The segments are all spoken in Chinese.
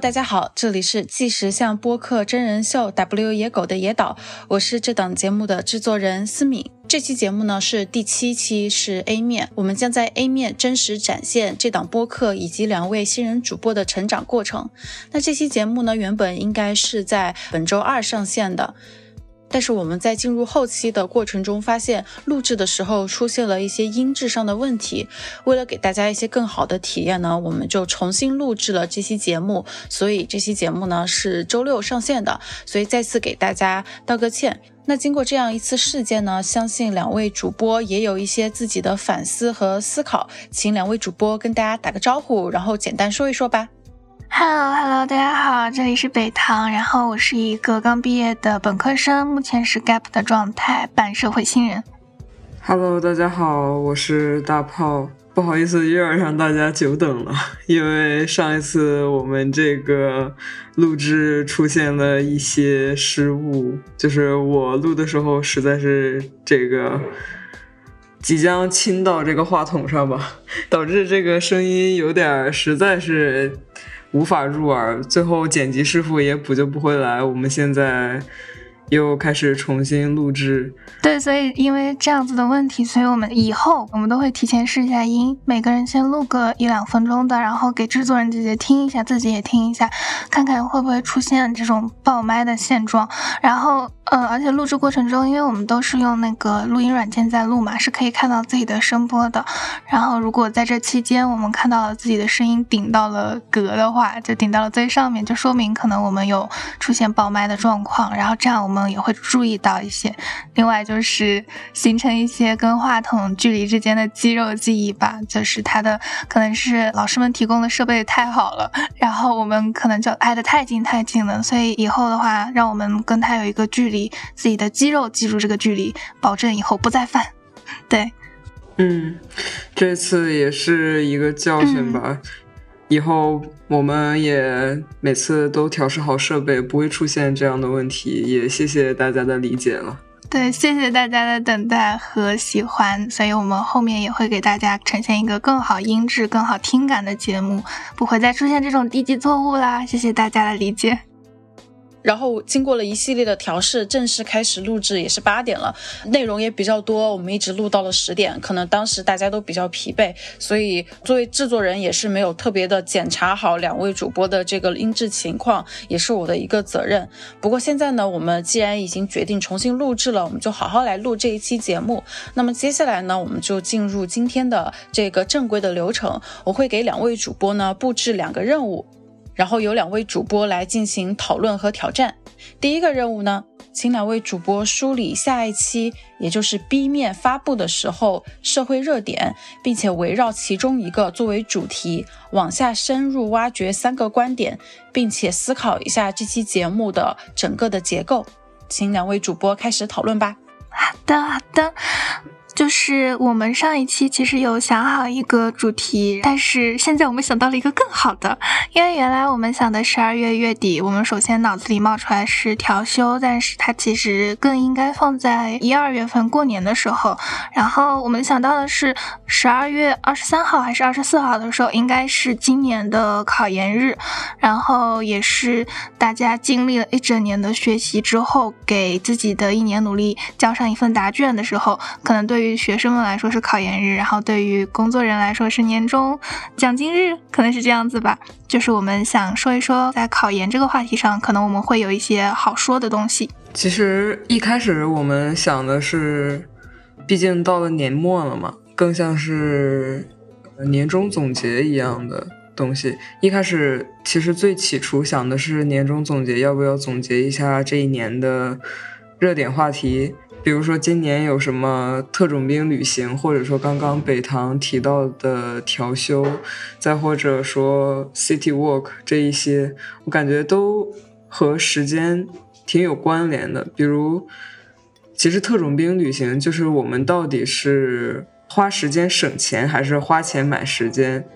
大家好，这里是纪实向播客真人秀《W 野狗的野岛》，我是这档节目的制作人思敏。这期节目呢是第七期，是 A 面，我们将在 A 面真实展现这档播客以及两位新人主播的成长过程。那这期节目呢，原本应该是在本周二上线的。但是我们在进入后期的过程中，发现录制的时候出现了一些音质上的问题。为了给大家一些更好的体验呢，我们就重新录制了这期节目。所以这期节目呢是周六上线的，所以再次给大家道个歉。那经过这样一次事件呢，相信两位主播也有一些自己的反思和思考，请两位主播跟大家打个招呼，然后简单说一说吧。Hello，Hello，大家好，这里是北唐，然后我是一个刚毕业的本科生，目前是 gap 的状态，半社会新人。Hello，大家好，我是大炮，不好意思又要让大家久等了，因为上一次我们这个录制出现了一些失误，就是我录的时候实在是这个即将亲到这个话筒上吧，导致这个声音有点实在是。无法入耳，最后剪辑师傅也补救不回来。我们现在。又开始重新录制，对，所以因为这样子的问题，所以我们以后我们都会提前试一下音，每个人先录个一两分钟的，然后给制作人姐姐听一下，自己也听一下，看看会不会出现这种爆麦的现状。然后，呃，而且录制过程中，因为我们都是用那个录音软件在录嘛，是可以看到自己的声波的。然后，如果在这期间我们看到了自己的声音顶到了格的话，就顶到了最上面，就说明可能我们有出现爆麦的状况。然后这样我们。也会注意到一些，另外就是形成一些跟话筒距离之间的肌肉记忆吧，就是它的可能是老师们提供的设备太好了，然后我们可能就挨得太近太近了，所以以后的话，让我们跟他有一个距离，自己的肌肉记住这个距离，保证以后不再犯。对，嗯，这次也是一个教训吧。以后我们也每次都调试好设备，不会出现这样的问题。也谢谢大家的理解了。对，谢谢大家的等待和喜欢，所以我们后面也会给大家呈现一个更好音质、更好听感的节目，不会再出现这种低级错误啦。谢谢大家的理解。然后经过了一系列的调试，正式开始录制也是八点了，内容也比较多，我们一直录到了十点。可能当时大家都比较疲惫，所以作为制作人也是没有特别的检查好两位主播的这个音质情况，也是我的一个责任。不过现在呢，我们既然已经决定重新录制了，我们就好好来录这一期节目。那么接下来呢，我们就进入今天的这个正规的流程，我会给两位主播呢布置两个任务。然后由两位主播来进行讨论和挑战。第一个任务呢，请两位主播梳理下一期，也就是 B 面发布的时候社会热点，并且围绕其中一个作为主题，往下深入挖掘三个观点，并且思考一下这期节目的整个的结构。请两位主播开始讨论吧。好的，好的。就是我们上一期其实有想好一个主题，但是现在我们想到了一个更好的，因为原来我们想的十二月月底，我们首先脑子里冒出来是调休，但是它其实更应该放在一二月份过年的时候。然后我们想到的是十二月二十三号还是二十四号的时候，应该是今年的考研日，然后也是大家经历了一整年的学习之后，给自己的一年努力交上一份答卷的时候，可能对。对于学生们来说是考研日，然后对于工作人来说是年终奖金日，可能是这样子吧。就是我们想说一说，在考研这个话题上，可能我们会有一些好说的东西。其实一开始我们想的是，毕竟到了年末了嘛，更像是年终总结一样的东西。一开始其实最起初想的是年终总结，要不要总结一下这一年的热点话题。比如说今年有什么特种兵旅行，或者说刚刚北唐提到的调休，再或者说 City Walk 这一些，我感觉都和时间挺有关联的。比如其实特种兵旅行就是我们到底是花时间省钱，还是花钱买时间？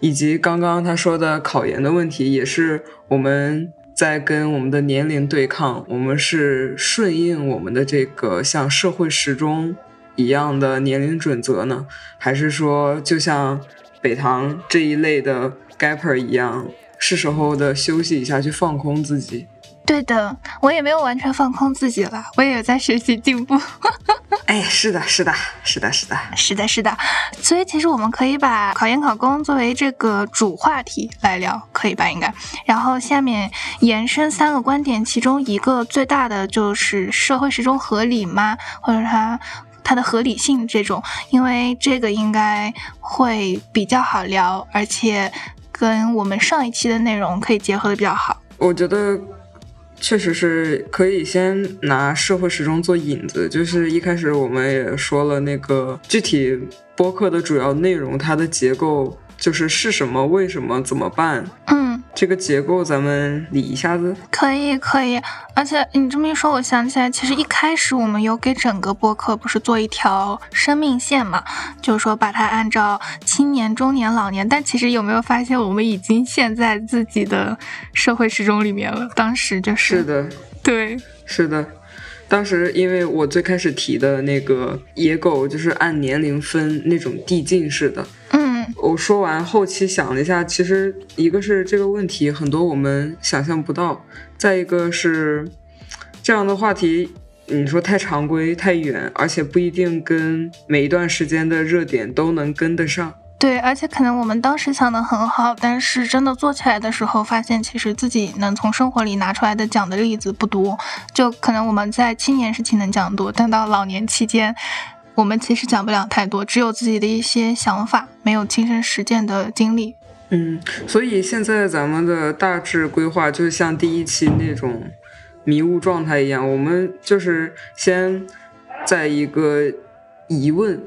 以及刚刚他说的考研的问题，也是我们在跟我们的年龄对抗。我们是顺应我们的这个像社会时钟一样的年龄准则呢，还是说就像北唐这一类的 gapper 一样，是时候的休息一下，去放空自己？对的，我也没有完全放空自己了，我也有在学习进步。哎，是的，是的，是的，是的，是的，是的。所以其实我们可以把考研考公作为这个主话题来聊，可以吧？应该。然后下面延伸三个观点，其中一个最大的就是社会时钟合理吗？或者它它的合理性这种，因为这个应该会比较好聊，而且跟我们上一期的内容可以结合的比较好。我觉得。确实是可以先拿社会时钟做引子，就是一开始我们也说了那个具体播客的主要内容，它的结构。就是是什么，为什么，怎么办？嗯，这个结构咱们理一下子。可以，可以。而且你这么一说，我想起来，其实一开始我们有给整个播客不是做一条生命线嘛？就是说把它按照青年、中年、老年。但其实有没有发现，我们已经陷在自己的社会时钟里面了？当时就是。是的。对。是的。当时因为我最开始提的那个野狗，就是按年龄分那种递进式的。我说完后期想了一下，其实一个是这个问题很多我们想象不到，再一个是这样的话题，你说太常规太远，而且不一定跟每一段时间的热点都能跟得上。对，而且可能我们当时想的很好，但是真的做起来的时候，发现其实自己能从生活里拿出来的讲的例子不多，就可能我们在青年时期能讲多，但到老年期间。我们其实讲不了太多，只有自己的一些想法，没有亲身实践的经历。嗯，所以现在咱们的大致规划就像第一期那种迷雾状态一样，我们就是先在一个疑问，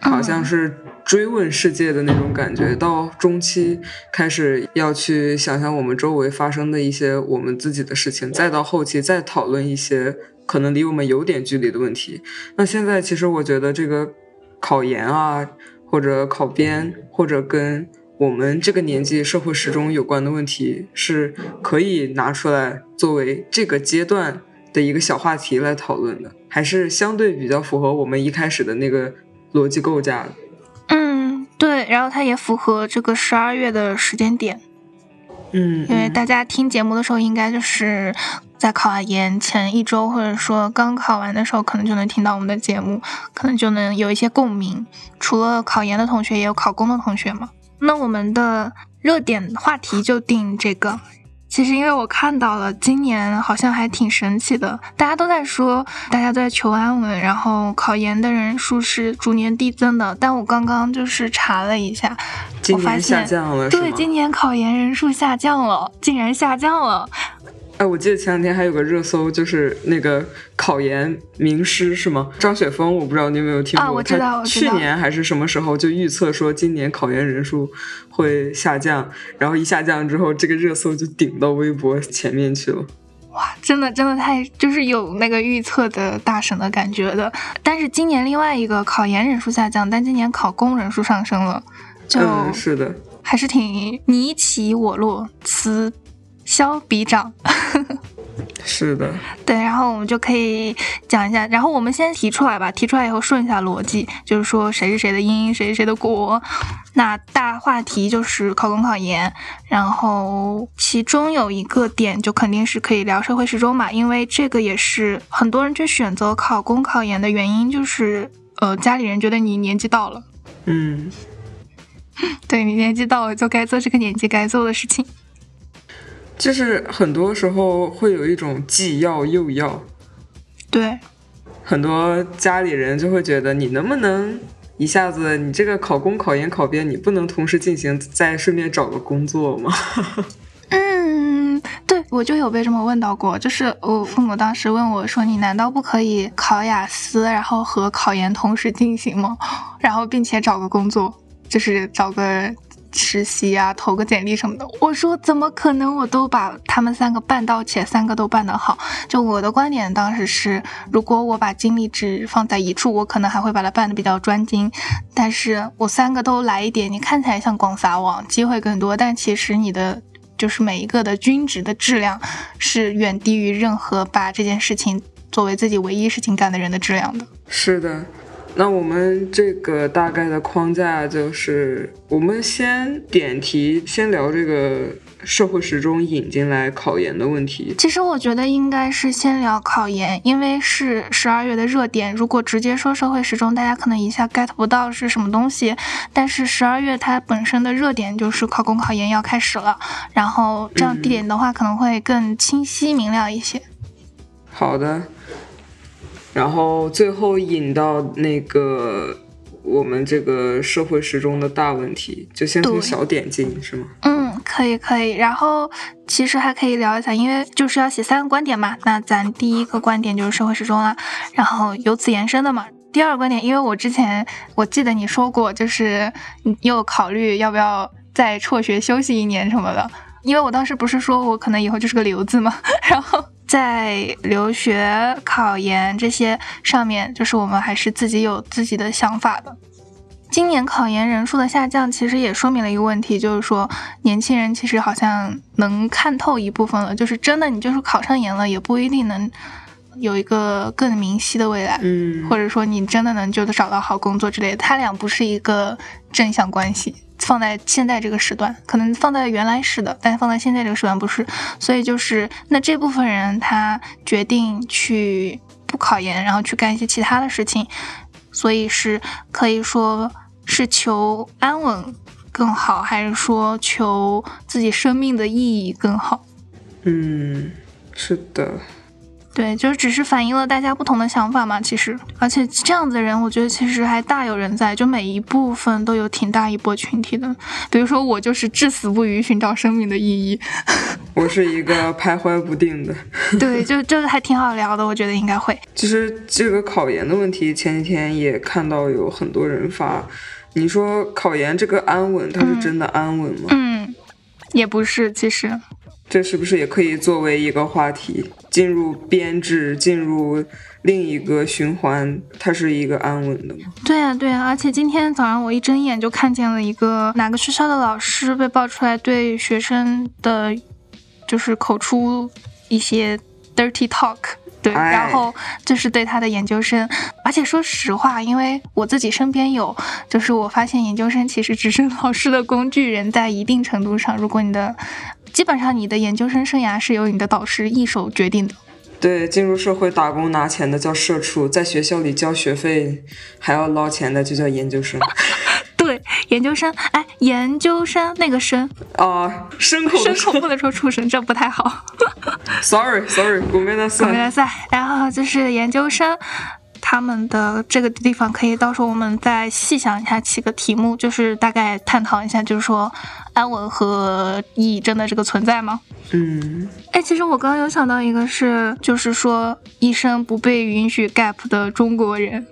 好像是追问世界的那种感觉，到中期开始要去想想我们周围发生的一些我们自己的事情，再到后期再讨论一些。可能离我们有点距离的问题。那现在其实我觉得这个考研啊，或者考编，或者跟我们这个年纪社会时钟有关的问题，是可以拿出来作为这个阶段的一个小话题来讨论的，还是相对比较符合我们一开始的那个逻辑构架的。嗯，对。然后它也符合这个十二月的时间点。嗯，因为大家听节目的时候，应该就是在考完研前一周，或者说刚考完的时候，可能就能听到我们的节目，可能就能有一些共鸣。除了考研的同学，也有考公的同学嘛。那我们的热点话题就定这个。其实，因为我看到了，今年好像还挺神奇的，大家都在说，大家都在求安稳，然后考研的人数是逐年递增的。但我刚刚就是查了一下，我发现，对，今年考研人数下降了，竟然下降了。哎，我记得前两天还有个热搜，就是那个考研名师是吗？张雪峰，我不知道你有没有听过。啊，我知道。去年还是什么时候就预测说今年考研人数会下降，然后一下降之后，这个热搜就顶到微博前面去了。哇，真的真的太就是有那个预测的大神的感觉的。但是今年另外一个考研人数下降，但今年考公人数上升了，就是的，还是挺你起我落，此。消比长，是的，对，然后我们就可以讲一下，然后我们先提出来吧，提出来以后顺一下逻辑，就是说谁是谁的因，谁是谁的果。那大话题就是考公考研，然后其中有一个点就肯定是可以聊社会时钟嘛，因为这个也是很多人去选择考公考研的原因，就是呃家里人觉得你年纪到了，嗯，对你年纪到了就该做这个年纪该做的事情。就是很多时候会有一种既要又要，对，很多家里人就会觉得你能不能一下子你这个考公、考研、考编，你不能同时进行，再顺便找个工作吗？嗯，对我就有被这么问到过，就是我父母当时问我说：“你难道不可以考雅思，然后和考研同时进行吗？然后并且找个工作，就是找个。”实习啊，投个简历什么的。我说怎么可能？我都把他们三个办到，且三个都办得好。就我的观点当时是，如果我把精力只放在一处，我可能还会把它办得比较专精。但是我三个都来一点，你看起来像广撒网，机会更多，但其实你的就是每一个的均值的质量是远低于任何把这件事情作为自己唯一事情干的人的质量的。是的。那我们这个大概的框架就是，我们先点题，先聊这个社会时钟引进来考研的问题。其实我觉得应该是先聊考研，因为是十二月的热点。如果直接说社会时钟，大家可能一下 get 不到是什么东西。但是十二月它本身的热点就是考公考研要开始了，然后这样地点的话可能会更清晰明了一些。好的。然后最后引到那个我们这个社会时钟的大问题，就先从小点进，是吗？嗯，可以可以。然后其实还可以聊一下，因为就是要写三个观点嘛。那咱第一个观点就是社会时钟了，然后由此延伸的嘛。第二个观点，因为我之前我记得你说过，就是你有考虑要不要再辍学休息一年什么的。因为我当时不是说我可能以后就是个留子嘛，然后。在留学、考研这些上面，就是我们还是自己有自己的想法的。今年考研人数的下降，其实也说明了一个问题，就是说年轻人其实好像能看透一部分了，就是真的你就是考上研了，也不一定能有一个更明晰的未来，嗯，或者说你真的能就找到好工作之类的，他俩不是一个正向关系。放在现在这个时段，可能放在原来是的，但放在现在这个时段不是，所以就是那这部分人他决定去不考研，然后去干一些其他的事情，所以是可以说是求安稳更好，还是说求自己生命的意义更好？嗯，是的。对，就是只是反映了大家不同的想法嘛。其实，而且这样子的人，我觉得其实还大有人在，就每一部分都有挺大一波群体的。比如说我就是至死不渝寻找生命的意义，我是一个徘徊不定的。对，就这个还挺好聊的，我觉得应该会。其实这个考研的问题，前几天也看到有很多人发，你说考研这个安稳，它是真的安稳吗？嗯，也不是，其实。这是不是也可以作为一个话题，进入编制，进入另一个循环？它是一个安稳的吗？对呀，对呀。而且今天早上我一睁眼就看见了一个哪个学校的老师被爆出来对学生的，就是口出一些 dirty talk。对，然后就是对他的研究生，而且说实话，因为我自己身边有，就是我发现研究生其实只是 老师的工具人，在一定程度上，如果你的基本上你的研究生生涯是由你的导师一手决定的。对，进入社会打工拿钱的叫社畜，在学校里交学费还要捞钱的就叫研究生。对，研究生，哎，研究生那个生啊，牲口牲口不能说畜生，这不太好。Sorry，Sorry，古梅纳赛，古梅纳赛。然后就是研究生，他们的这个地方可以到时候我们再细想一下起个题目，就是大概探讨一下，就是说安稳和意义真的这个存在吗？嗯，哎，其实我刚刚有想到一个，是就是说一生不被允许 gap 的中国人。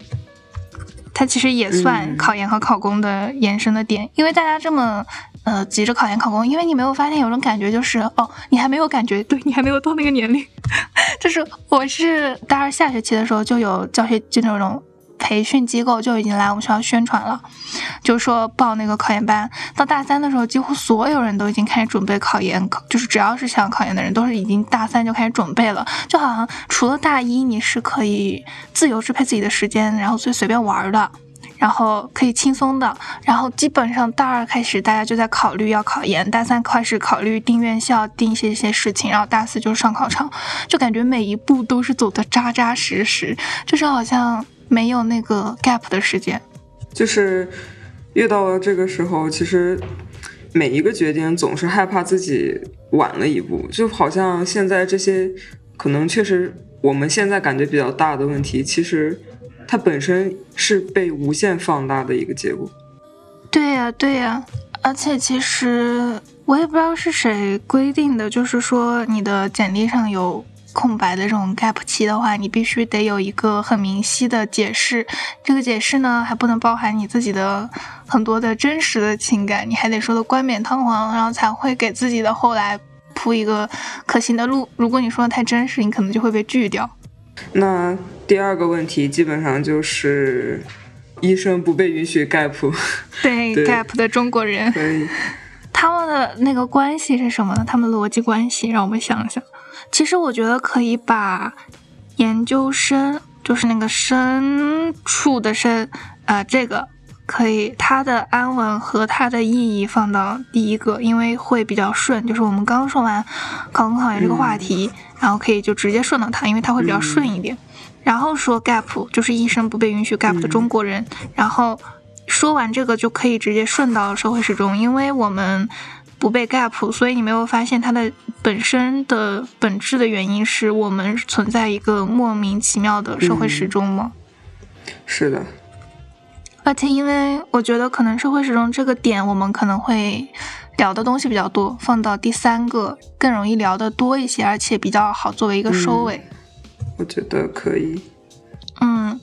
它其实也算考研和考公的延伸的点，因为大家这么呃急着考研考公，因为你没有发现有种感觉就是哦，你还没有感觉，对你还没有到那个年龄，就是我是大二下学期的时候就有教学就那种。培训机构就已经来我们学校宣传了，就说报那个考研班。到大三的时候，几乎所有人都已经开始准备考研，就是只要是想考研的人，都是已经大三就开始准备了。就好像除了大一你是可以自由支配自己的时间，然后随随便玩的，然后可以轻松的，然后基本上大二开始大家就在考虑要考研，大三开始考虑定院校、定一些些事情，然后大四就上考场，就感觉每一步都是走的扎扎实实，就是好像。没有那个 gap 的时间，就是越到了这个时候，其实每一个决定总是害怕自己晚了一步，就好像现在这些可能确实我们现在感觉比较大的问题，其实它本身是被无限放大的一个结果。对呀，对呀，而且其实我也不知道是谁规定的，就是说你的简历上有空白的这种 gap 期的话，你必须得有一个很明晰的解释。这个解释呢，还不能包含你自己的很多的真实的情感，你还得说的冠冕堂皇，然后才会给自己的后来铺一个可行的路。如果你说的太真实，你可能就会被拒掉。那第二个问题基本上就是医生不被允许 gap。对 gap 的中国人。他们的那个关系是什么呢？他们逻辑关系，让我们想想。其实我觉得可以把研究生，就是那个深处的深，啊，这个可以它的安稳和它的意义放到第一个，因为会比较顺。就是我们刚说完考公考研这个话题，然后可以就直接顺到它，因为它会比较顺一点。然后说 gap，就是一生不被允许 gap 的中国人，然后。说完这个就可以直接顺到社会时钟，因为我们不被 gap，所以你没有发现它的本身的本质的原因是我们存在一个莫名其妙的社会时钟吗？是的。而且因为我觉得可能社会时钟这个点我们可能会聊的东西比较多，放到第三个更容易聊的多一些，而且比较好作为一个收尾。我觉得可以。嗯，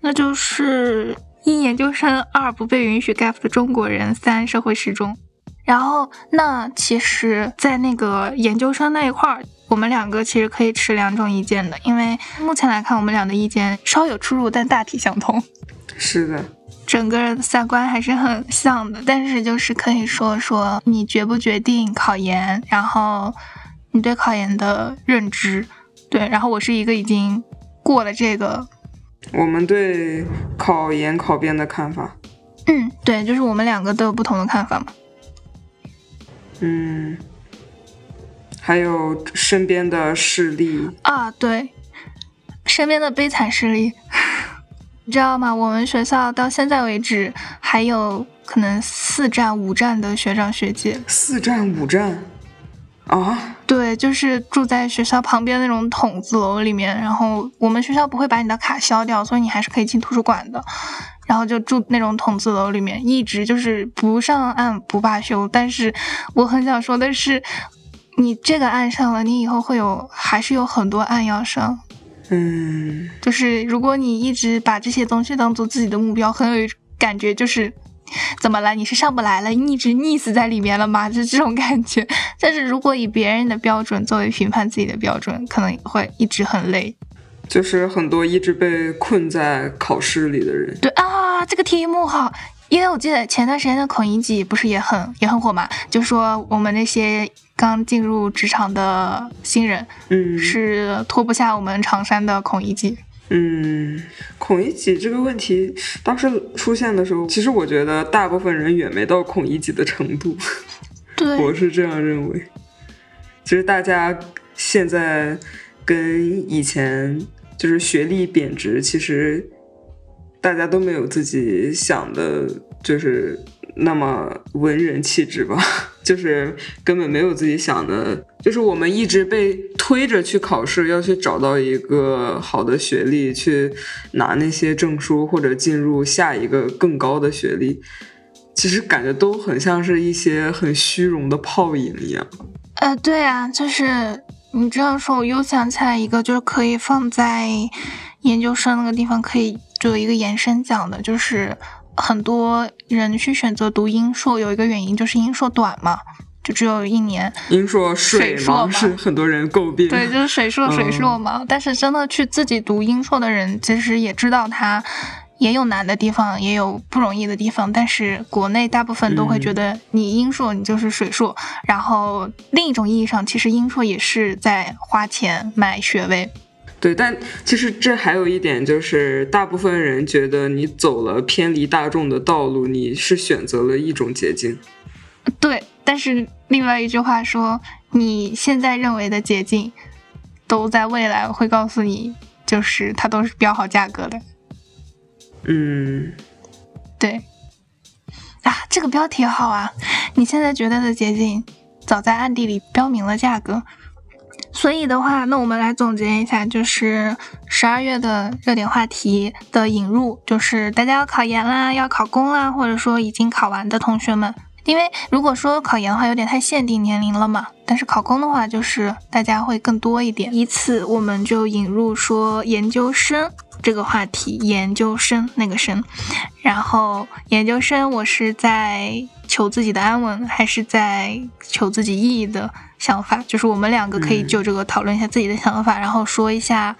那就是。一研究生，二不被允许 gap 的中国人，三社会时钟。然后，那其实，在那个研究生那一块儿，我们两个其实可以持两种意见的，因为目前来看，我们俩的意见稍有出入，但大体相同。是的，整个的三观还是很像的。但是，就是可以说说你决不决定考研，然后你对考研的认知，对。然后我是一个已经过了这个。我们对考研考编的看法，嗯，对，就是我们两个都有不同的看法嘛。嗯，还有身边的事例啊，对，身边的悲惨事例，你知道吗？我们学校到现在为止还有可能四站五站的学长学姐，四站五站。啊，对，就是住在学校旁边那种筒子楼里面，然后我们学校不会把你的卡消掉，所以你还是可以进图书馆的。然后就住那种筒子楼里面，一直就是不上岸不罢休。但是我很想说的是，你这个岸上了，你以后会有还是有很多岸要上。嗯，就是如果你一直把这些东西当做自己的目标，很有感觉就是。怎么了？你是上不来了？你一直溺死在里面了吗？就这种感觉。但是如果以别人的标准作为评判自己的标准，可能会一直很累。就是很多一直被困在考试里的人。对啊，这个题目好，因为我记得前段时间的孔乙己不是也很也很火嘛？就说我们那些刚进入职场的新人，嗯，是脱不下我们长衫的孔乙己。嗯，孔乙己这个问题当时出现的时候，其实我觉得大部分人远没到孔乙己的程度。对，我是这样认为。其实大家现在跟以前就是学历贬值，其实大家都没有自己想的，就是那么文人气质吧。就是根本没有自己想的，就是我们一直被推着去考试，要去找到一个好的学历，去拿那些证书或者进入下一个更高的学历。其实感觉都很像是一些很虚荣的泡影一样。呃，对啊，就是你这样说，我又想起来一个，就是可以放在研究生那个地方可以做一个延伸讲的，就是。很多人去选择读英硕，有一个原因就是英硕短嘛，就只有一年。英硕水硕是很多人诟病。对，就是水硕水硕嘛。但是真的去自己读英硕的人，其实也知道它也有难的地方，也有不容易的地方。但是国内大部分都会觉得你英硕你就是水硕，然后另一种意义上，其实英硕也是在花钱买学位。对，但其实这还有一点，就是大部分人觉得你走了偏离大众的道路，你是选择了一种捷径。对，但是另外一句话说，你现在认为的捷径，都在未来会告诉你，就是它都是标好价格的。嗯，对。啊，这个标题好啊！你现在觉得的捷径，早在暗地里标明了价格。所以的话，那我们来总结一下，就是十二月的热点话题的引入，就是大家要考研啦，要考公啦，或者说已经考完的同学们，因为如果说考研的话，有点太限定年龄了嘛。但是考公的话，就是大家会更多一点。以此，我们就引入说研究生这个话题。研究生那个生，然后研究生，我是在求自己的安稳，还是在求自己意义的想法？就是我们两个可以就这个讨论一下自己的想法，然后说一下。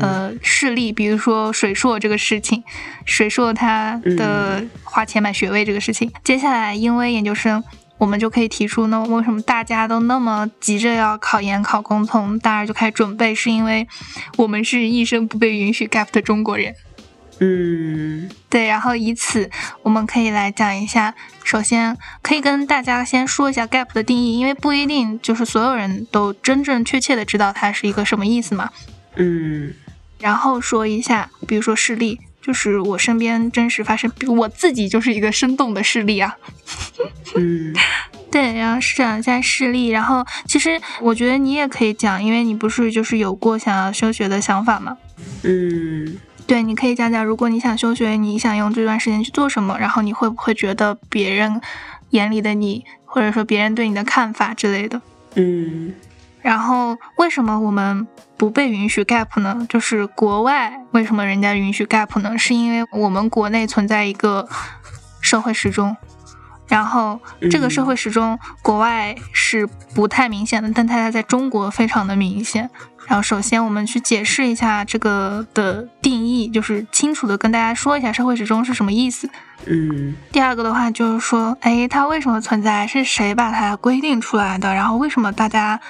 呃，事例，比如说水硕这个事情，水硕他的花钱买学位这个事情。接下来，因为研究生，我们就可以提出，那为什么大家都那么急着要考研考公，从大二就开始准备，是因为我们是一生不被允许 gap 的中国人。嗯，对。然后以此，我们可以来讲一下，首先可以跟大家先说一下 gap 的定义，因为不一定就是所有人都真正确切的知道它是一个什么意思嘛。嗯，然后说一下，比如说事例，就是我身边真实发生，比如我自己就是一个生动的事例啊。嗯，对，然后讲一下事例，然后其实我觉得你也可以讲，因为你不是就是有过想要休学的想法吗？嗯，对，你可以讲讲，如果你想休学，你想用这段时间去做什么，然后你会不会觉得别人眼里的你，或者说别人对你的看法之类的？嗯。然后为什么我们不被允许 gap 呢？就是国外为什么人家允许 gap 呢？是因为我们国内存在一个社会时钟，然后这个社会时钟国外是不太明显的，但它在中国非常的明显。然后首先我们去解释一下这个的定义，就是清楚的跟大家说一下社会时钟是什么意思。嗯。第二个的话就是说，哎，它为什么存在？是谁把它规定出来的？然后为什么大家？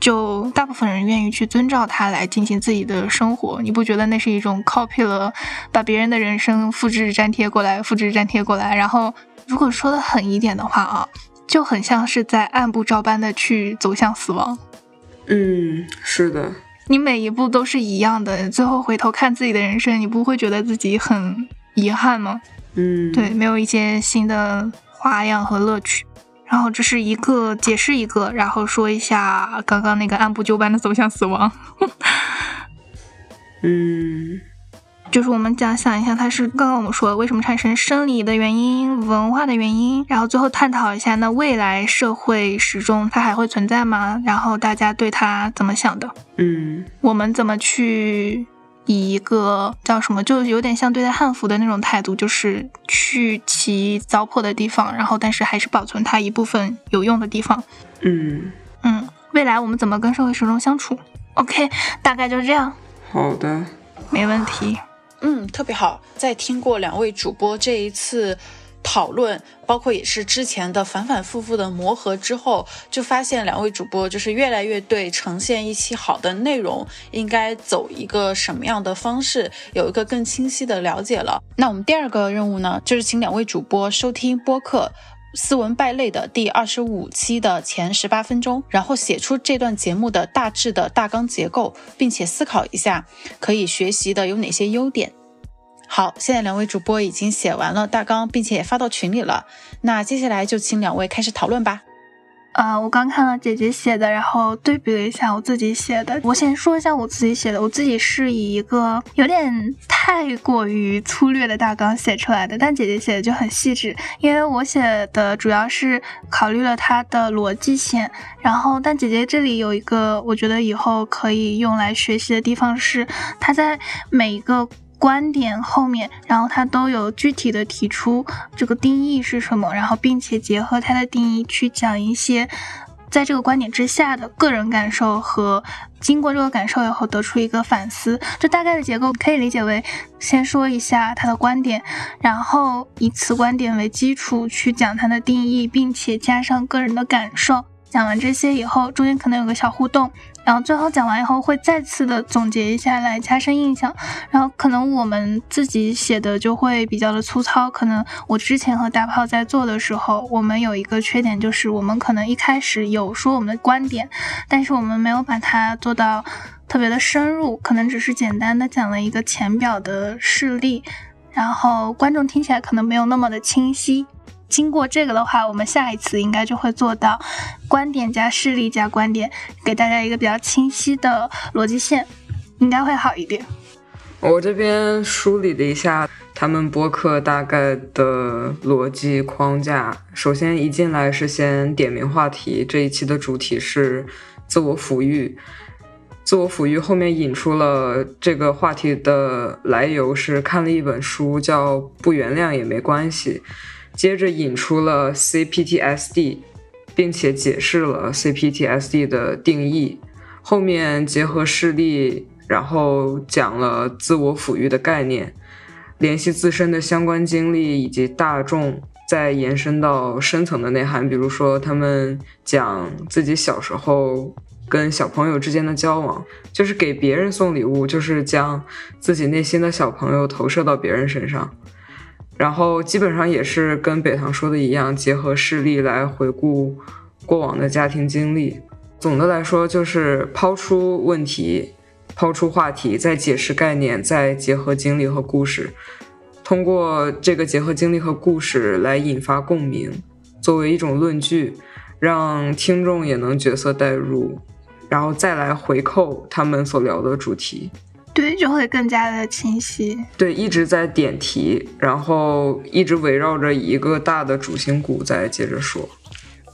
就大部分人愿意去遵照它来进行自己的生活，你不觉得那是一种 copy 了，把别人的人生复制粘贴过来，复制粘贴过来？然后，如果说的狠一点的话啊，就很像是在按部照班的去走向死亡。嗯，是的，你每一步都是一样的，最后回头看自己的人生，你不会觉得自己很遗憾吗？嗯，对，没有一些新的花样和乐趣。然后这是一个解释一个，然后说一下刚刚那个按部就班的走向死亡。嗯，就是我们讲想一下，它是刚刚我们说为什么产生生理的原因、文化的原因，然后最后探讨一下那未来社会时钟它还会存在吗？然后大家对它怎么想的？嗯，我们怎么去？以一个叫什么，就有点像对待汉服的那种态度，就是去其糟粕的地方，然后但是还是保存它一部分有用的地方。嗯嗯，未来我们怎么跟社会时钟相处？OK，大概就是这样。好的，没问题。嗯，特别好。在听过两位主播这一次。讨论包括也是之前的反反复复的磨合之后，就发现两位主播就是越来越对呈现一期好的内容应该走一个什么样的方式有一个更清晰的了解了。那我们第二个任务呢，就是请两位主播收听播客《斯文败类》的第二十五期的前十八分钟，然后写出这段节目的大致的大纲结构，并且思考一下可以学习的有哪些优点。好，现在两位主播已经写完了大纲，并且也发到群里了。那接下来就请两位开始讨论吧。呃，我刚看了姐姐写的，然后对比了一下我自己写的。我先说一下我自己写的，我自己是以一个有点太过于粗略的大纲写出来的，但姐姐写的就很细致。因为我写的主要是考虑了它的逻辑性，然后但姐姐这里有一个我觉得以后可以用来学习的地方是，她在每一个。观点后面，然后他都有具体的提出这个定义是什么，然后并且结合他的定义去讲一些在这个观点之下的个人感受和经过这个感受以后得出一个反思。这大概的结构可以理解为：先说一下他的观点，然后以此观点为基础去讲他的定义，并且加上个人的感受。讲完这些以后，中间可能有个小互动。然后最后讲完以后，会再次的总结一下来加深印象。然后可能我们自己写的就会比较的粗糙。可能我之前和大炮在做的时候，我们有一个缺点，就是我们可能一开始有说我们的观点，但是我们没有把它做到特别的深入，可能只是简单的讲了一个浅表的事例，然后观众听起来可能没有那么的清晰。经过这个的话，我们下一次应该就会做到观点加事例加观点，给大家一个比较清晰的逻辑线，应该会好一点。我这边梳理了一下，他们播客大概的逻辑框架。首先一进来是先点名话题，这一期的主题是自我抚育。自我抚育后面引出了这个话题的来由是看了一本书叫《不原谅也没关系》，接着引出了 CPTSD，并且解释了 CPTSD 的定义。后面结合事例，然后讲了自我抚育的概念，联系自身的相关经历以及大众，再延伸到深层的内涵，比如说他们讲自己小时候。跟小朋友之间的交往，就是给别人送礼物，就是将自己内心的小朋友投射到别人身上，然后基本上也是跟北堂说的一样，结合事例来回顾过往的家庭经历。总的来说，就是抛出问题，抛出话题，再解释概念，再结合经历和故事，通过这个结合经历和故事来引发共鸣，作为一种论据，让听众也能角色代入。然后再来回扣他们所聊的主题，对，就会更加的清晰。对，一直在点题，然后一直围绕着一个大的主心骨在接着说。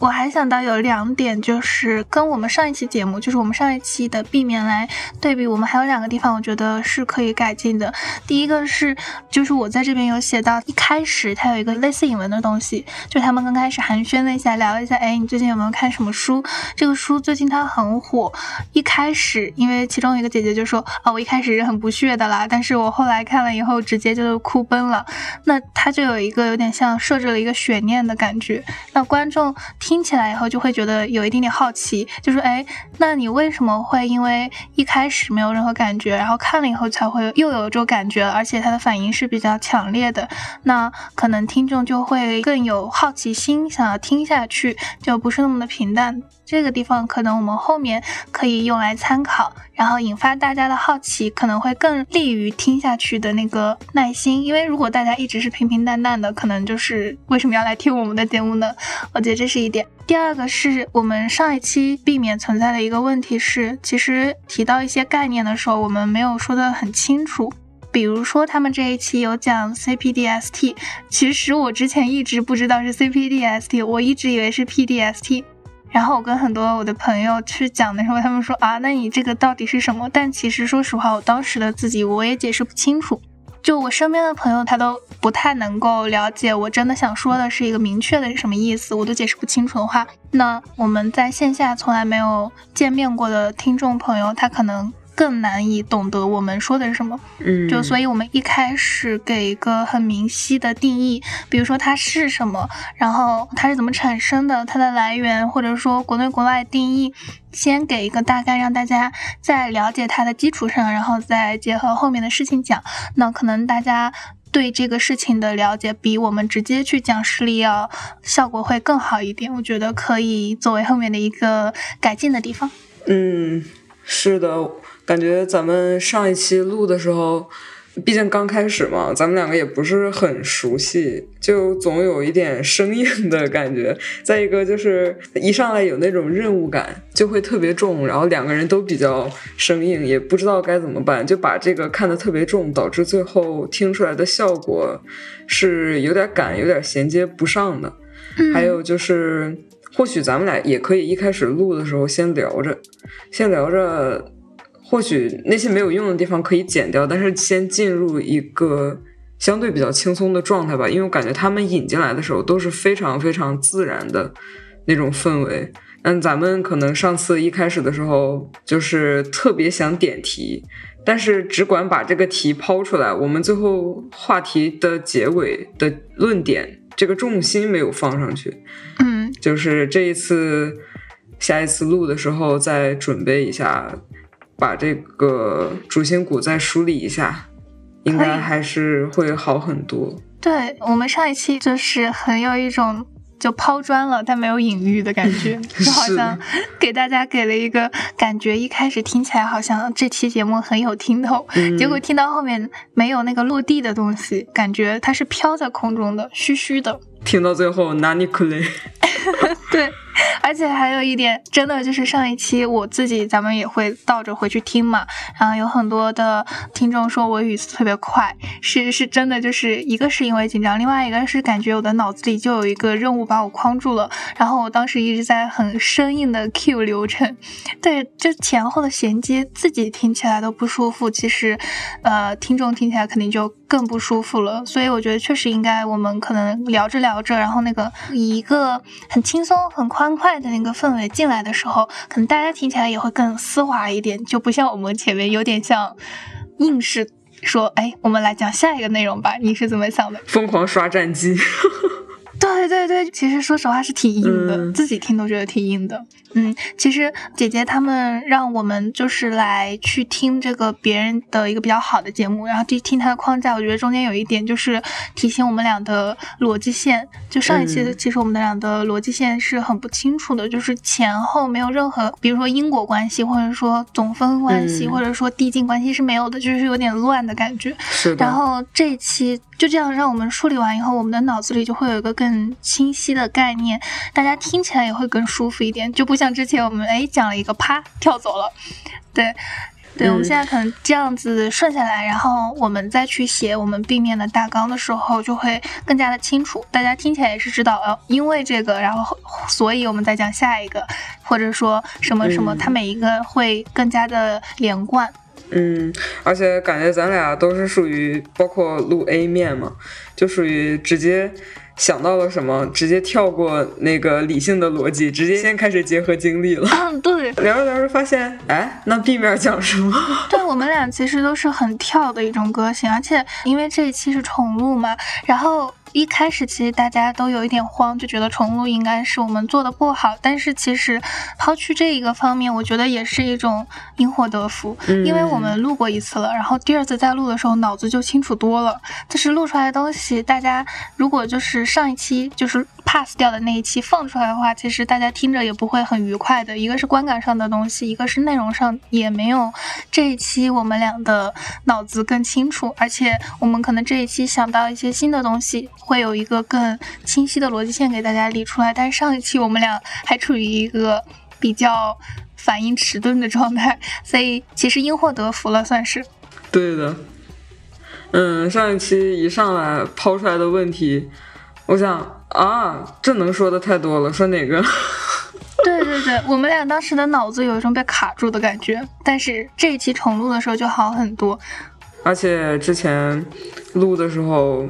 我还想到有两点，就是跟我们上一期节目，就是我们上一期的避免来对比，我们还有两个地方，我觉得是可以改进的。第一个是，就是我在这边有写到，一开始它有一个类似引文的东西，就他们刚开始寒暄了一下，聊了一下，哎，你最近有没有看什么书？这个书最近它很火。一开始，因为其中一个姐姐就说，啊，我一开始是很不屑的啦，但是我后来看了以后，直接就哭奔了。那它就有一个有点像设置了一个悬念的感觉，那观众。听起来以后就会觉得有一点点好奇，就说哎，那你为什么会因为一开始没有任何感觉，然后看了以后才会又有这种感觉，而且他的反应是比较强烈的，那可能听众就会更有好奇心，想要听下去，就不是那么的平淡。这个地方可能我们后面可以用来参考，然后引发大家的好奇，可能会更利于听下去的那个耐心。因为如果大家一直是平平淡淡的，可能就是为什么要来听我们的节目呢？我觉得这是一点。第二个是我们上一期避免存在的一个问题是，其实提到一些概念的时候，我们没有说的很清楚。比如说他们这一期有讲 CPDST，其实我之前一直不知道是 CPDST，我一直以为是 PDST。然后我跟很多我的朋友去讲的时候，他们说啊，那你这个到底是什么？但其实说实话，我当时的自己我也解释不清楚。就我身边的朋友，他都不太能够了解我真的想说的是一个明确的是什么意思，我都解释不清楚的话，那我们在线下从来没有见面过的听众朋友，他可能。更难以懂得我们说的是什么，嗯，就所以我们一开始给一个很明晰的定义，比如说它是什么，然后它是怎么产生的，它的来源，或者说国内国外定义，先给一个大概，让大家在了解它的基础上，然后再结合后面的事情讲，那可能大家对这个事情的了解比我们直接去讲实例要效果会更好一点，我觉得可以作为后面的一个改进的地方。嗯，是的。感觉咱们上一期录的时候，毕竟刚开始嘛，咱们两个也不是很熟悉，就总有一点生硬的感觉。再一个就是一上来有那种任务感，就会特别重，然后两个人都比较生硬，也不知道该怎么办，就把这个看得特别重，导致最后听出来的效果是有点赶，有点衔接不上的。还有就是，或许咱们俩也可以一开始录的时候先聊着，先聊着。或许那些没有用的地方可以剪掉，但是先进入一个相对比较轻松的状态吧。因为我感觉他们引进来的时候都是非常非常自然的那种氛围。嗯，咱们可能上次一开始的时候就是特别想点题，但是只管把这个题抛出来，我们最后话题的结尾的论点这个重心没有放上去。嗯，就是这一次下一次录的时候再准备一下。把这个主心骨再梳理一下，应该还是会好很多。对我们上一期就是很有一种就抛砖了，但没有隐喻的感觉，就好像给大家给了一个感觉。一开始听起来好像这期节目很有听头，结果听到后面没有那个落地的东西，感觉它是飘在空中的，虚虚的。听到最后，哪里可雷？对。而且还有一点，真的就是上一期我自己咱们也会倒着回去听嘛，然后有很多的听众说我语速特别快，是是真的，就是一个是因为紧张，另外一个是感觉我的脑子里就有一个任务把我框住了，然后我当时一直在很生硬的 Q 流程，对，就前后的衔接自己听起来都不舒服，其实，呃，听众听起来肯定就更不舒服了，所以我觉得确实应该我们可能聊着聊着，然后那个以一个很轻松很宽欢快的那个氛围进来的时候，可能大家听起来也会更丝滑一点，就不像我们前面有点像硬是说，哎，我们来讲下一个内容吧，你是怎么想的？疯狂刷战绩。对对对，其实说实话是挺硬的，自己听都觉得挺硬的。嗯，其实姐姐他们让我们就是来去听这个别人的一个比较好的节目，然后去听他的框架。我觉得中间有一点就是提醒我们俩的逻辑线。就上一期其实我们俩的逻辑线是很不清楚的，就是前后没有任何，比如说因果关系，或者说总分关系，或者说递进关系是没有的，就是有点乱的感觉。是然后这一期就这样让我们梳理完以后，我们的脑子里就会有一个更清晰的概念，大家听起来也会更舒服一点，就不像之前我们哎讲了一个啪跳走了，对。对，我们现在可能这样子顺下来，然后我们再去写我们 B 面的大纲的时候，就会更加的清楚。大家听起来也是知道，呃，因为这个，然后所以我们再讲下一个，或者说什么什么，它每一个会更加的连贯。嗯，而且感觉咱俩都是属于，包括录 A 面嘛，就属于直接。想到了什么，直接跳过那个理性的逻辑，直接先开始结合经历了。嗯，对。聊着聊着发现，哎，那 B 面讲什么？对我们俩其实都是很跳的一种个性，而且因为这一期是重录嘛，然后。一开始其实大家都有一点慌，就觉得重录应该是我们做的不好。但是其实抛去这一个方面，我觉得也是一种因祸得福，因为我们录过一次了，然后第二次再录的时候脑子就清楚多了。就是录出来的东西，大家如果就是上一期就是 pass 掉的那一期放出来的话，其实大家听着也不会很愉快的。一个是观感上的东西，一个是内容上也没有这一期我们俩的脑子更清楚，而且我们可能这一期想到一些新的东西。会有一个更清晰的逻辑线给大家理出来，但是上一期我们俩还处于一个比较反应迟钝的状态，所以其实因祸得福了，算是。对的，嗯，上一期一上来抛出来的问题，我想啊，这能说的太多了，说哪个？对对对，我们俩当时的脑子有一种被卡住的感觉，但是这一期重录的时候就好很多，而且之前录的时候。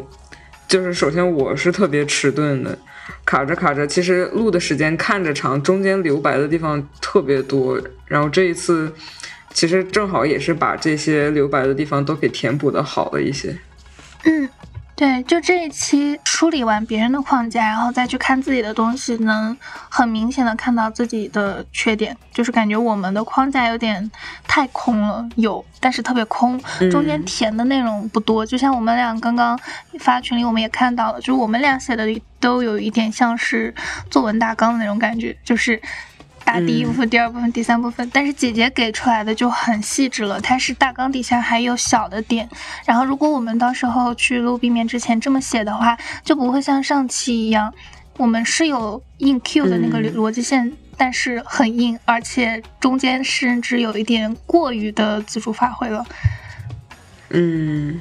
就是首先我是特别迟钝的，卡着卡着，其实录的时间看着长，中间留白的地方特别多。然后这一次，其实正好也是把这些留白的地方都给填补的好了一些。嗯。对，就这一期梳理完别人的框架，然后再去看自己的东西，能很明显的看到自己的缺点，就是感觉我们的框架有点太空了，有，但是特别空，中间填的内容不多。就像我们俩刚刚发群里，我们也看到了，就是我们俩写的都有一点像是作文大纲的那种感觉，就是。第一部分、第二部分、第三部分，但是姐姐给出来的就很细致了。它是大纲底下还有小的点，然后如果我们到时候去录 B 面之前这么写的话，就不会像上期一样，我们是有硬 Q 的那个逻辑线，但是很硬，而且中间甚至有一点过于的自主发挥了。嗯，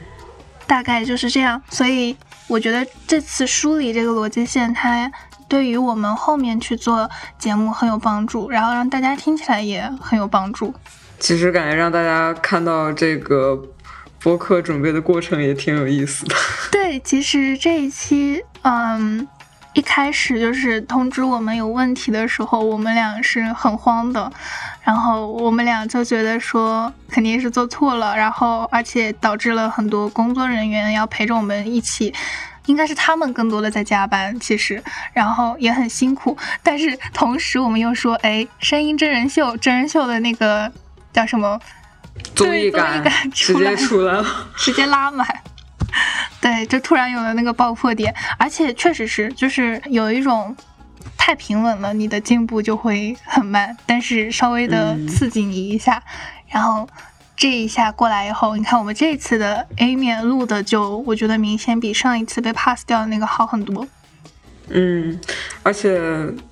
大概就是这样。所以我觉得这次梳理这个逻辑线，它。对于我们后面去做节目很有帮助，然后让大家听起来也很有帮助。其实感觉让大家看到这个播客准备的过程也挺有意思的。对，其实这一期，嗯，一开始就是通知我们有问题的时候，我们俩是很慌的，然后我们俩就觉得说肯定是做错了，然后而且导致了很多工作人员要陪着我们一起。应该是他们更多的在加班，其实，然后也很辛苦。但是同时，我们又说，哎，声音真人秀，真人秀的那个叫什么综艺感直接出来了，直接拉满。对，就突然有了那个爆破点，而且确实是，就是有一种太平稳了，你的进步就会很慢。但是稍微的刺激你一下，然后。这一下过来以后，你看我们这次的 A 面录的就，我觉得明显比上一次被 pass 掉的那个好很多。嗯，而且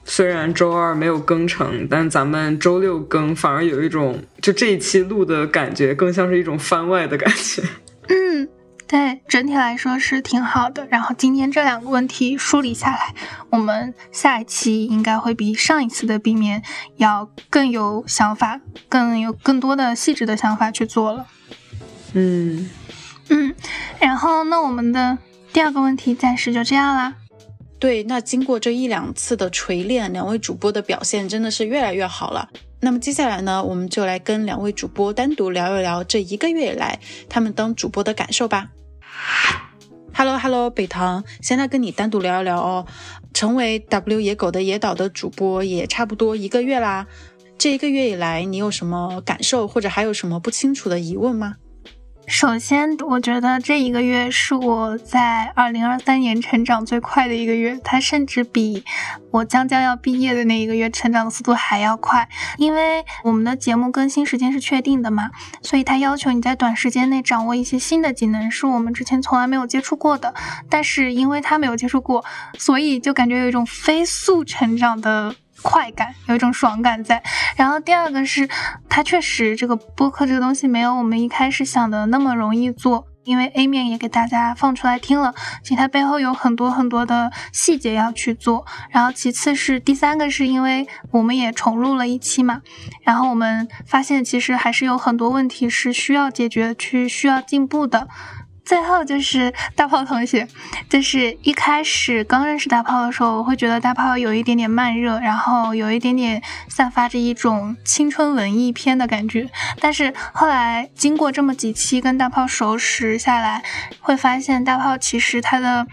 虽然周二没有更成，但咱们周六更，反而有一种就这一期录的感觉，更像是一种番外的感觉。嗯，对，整体来说是挺好的。然后今天这两个问题梳理下来，我们下一期应该会比上一次的避免要更有想法，更有更多的细致的想法去做了。嗯嗯，然后那我们的第二个问题暂时就这样啦。对，那经过这一两次的锤炼，两位主播的表现真的是越来越好了。那么接下来呢，我们就来跟两位主播单独聊一聊这一个月以来他们当主播的感受吧。Hello Hello，北唐，现在跟你单独聊一聊哦。成为 W 野狗的野岛的主播也差不多一个月啦，这一个月以来你有什么感受，或者还有什么不清楚的疑问吗？首先，我觉得这一个月是我在二零二三年成长最快的一个月，它甚至比我将将要毕业的那一个月成长的速度还要快。因为我们的节目更新时间是确定的嘛，所以它要求你在短时间内掌握一些新的技能，是我们之前从来没有接触过的。但是因为他没有接触过，所以就感觉有一种飞速成长的。快感有一种爽感在，然后第二个是它确实这个播客这个东西没有我们一开始想的那么容易做，因为 A 面也给大家放出来听了，其实它背后有很多很多的细节要去做。然后其次是第三个是因为我们也重录了一期嘛，然后我们发现其实还是有很多问题是需要解决、去需要进步的。最后就是大炮同学，就是一开始刚认识大炮的时候，我会觉得大炮有一点点慢热，然后有一点点散发着一种青春文艺片的感觉。但是后来经过这么几期跟大炮熟识下来，会发现大炮其实他的。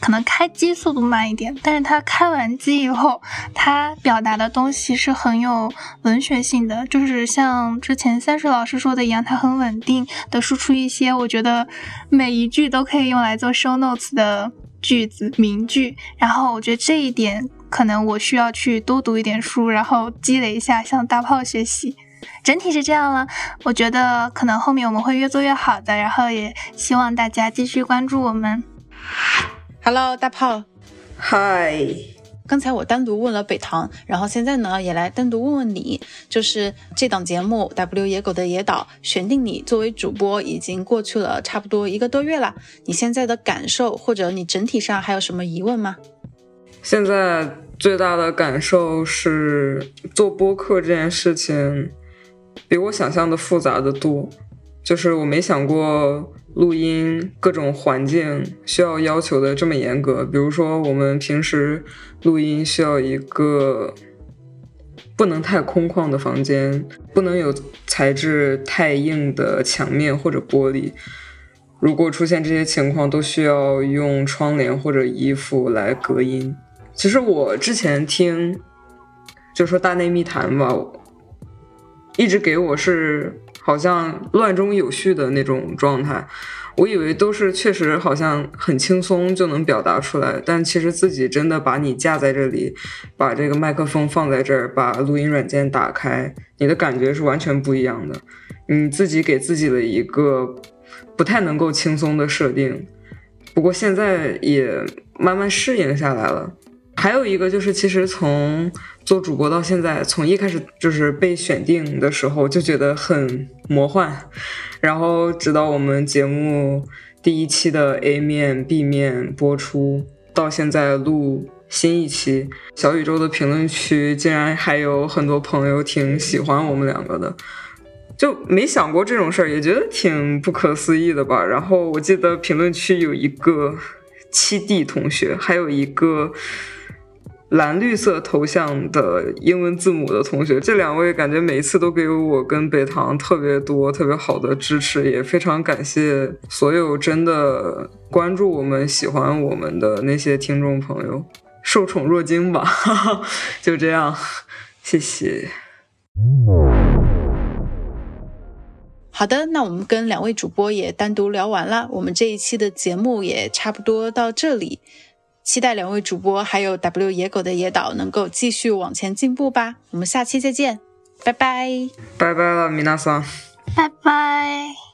可能开机速度慢一点，但是它开完机以后，它表达的东西是很有文学性的，就是像之前三水老师说的一样，它很稳定的输出一些，我觉得每一句都可以用来做 show notes 的句子名句。然后我觉得这一点可能我需要去多读一点书，然后积累一下，向大炮学习。整体是这样了，我觉得可能后面我们会越做越好的，然后也希望大家继续关注我们。Hello，大炮。嗨。刚才我单独问了北唐，然后现在呢也来单独问问你，就是这档节目《W 野狗的野岛》选定你作为主播，已经过去了差不多一个多月了，你现在的感受或者你整体上还有什么疑问吗？现在最大的感受是做播客这件事情比我想象的复杂的多，就是我没想过。录音各种环境需要要求的这么严格，比如说我们平时录音需要一个不能太空旷的房间，不能有材质太硬的墙面或者玻璃。如果出现这些情况，都需要用窗帘或者衣服来隔音。其实我之前听就说大内密谈吧，一直给我是。好像乱中有序的那种状态，我以为都是确实好像很轻松就能表达出来，但其实自己真的把你架在这里，把这个麦克风放在这儿，把录音软件打开，你的感觉是完全不一样的。你自己给自己的一个不太能够轻松的设定，不过现在也慢慢适应下来了。还有一个就是，其实从做主播到现在，从一开始就是被选定的时候就觉得很魔幻，然后直到我们节目第一期的 A 面、B 面播出，到现在录新一期，小宇宙的评论区竟然还有很多朋友挺喜欢我们两个的，就没想过这种事儿，也觉得挺不可思议的吧。然后我记得评论区有一个七弟同学，还有一个。蓝绿色头像的英文字母的同学，这两位感觉每一次都给我跟北堂特别多、特别好的支持，也非常感谢所有真的关注我们、喜欢我们的那些听众朋友，受宠若惊吧，就这样，谢谢。好的，那我们跟两位主播也单独聊完了，我们这一期的节目也差不多到这里。期待两位主播还有 W 野狗的野岛能够继续往前进步吧。我们下期再见，拜拜，拜拜了，米娜桑，拜拜。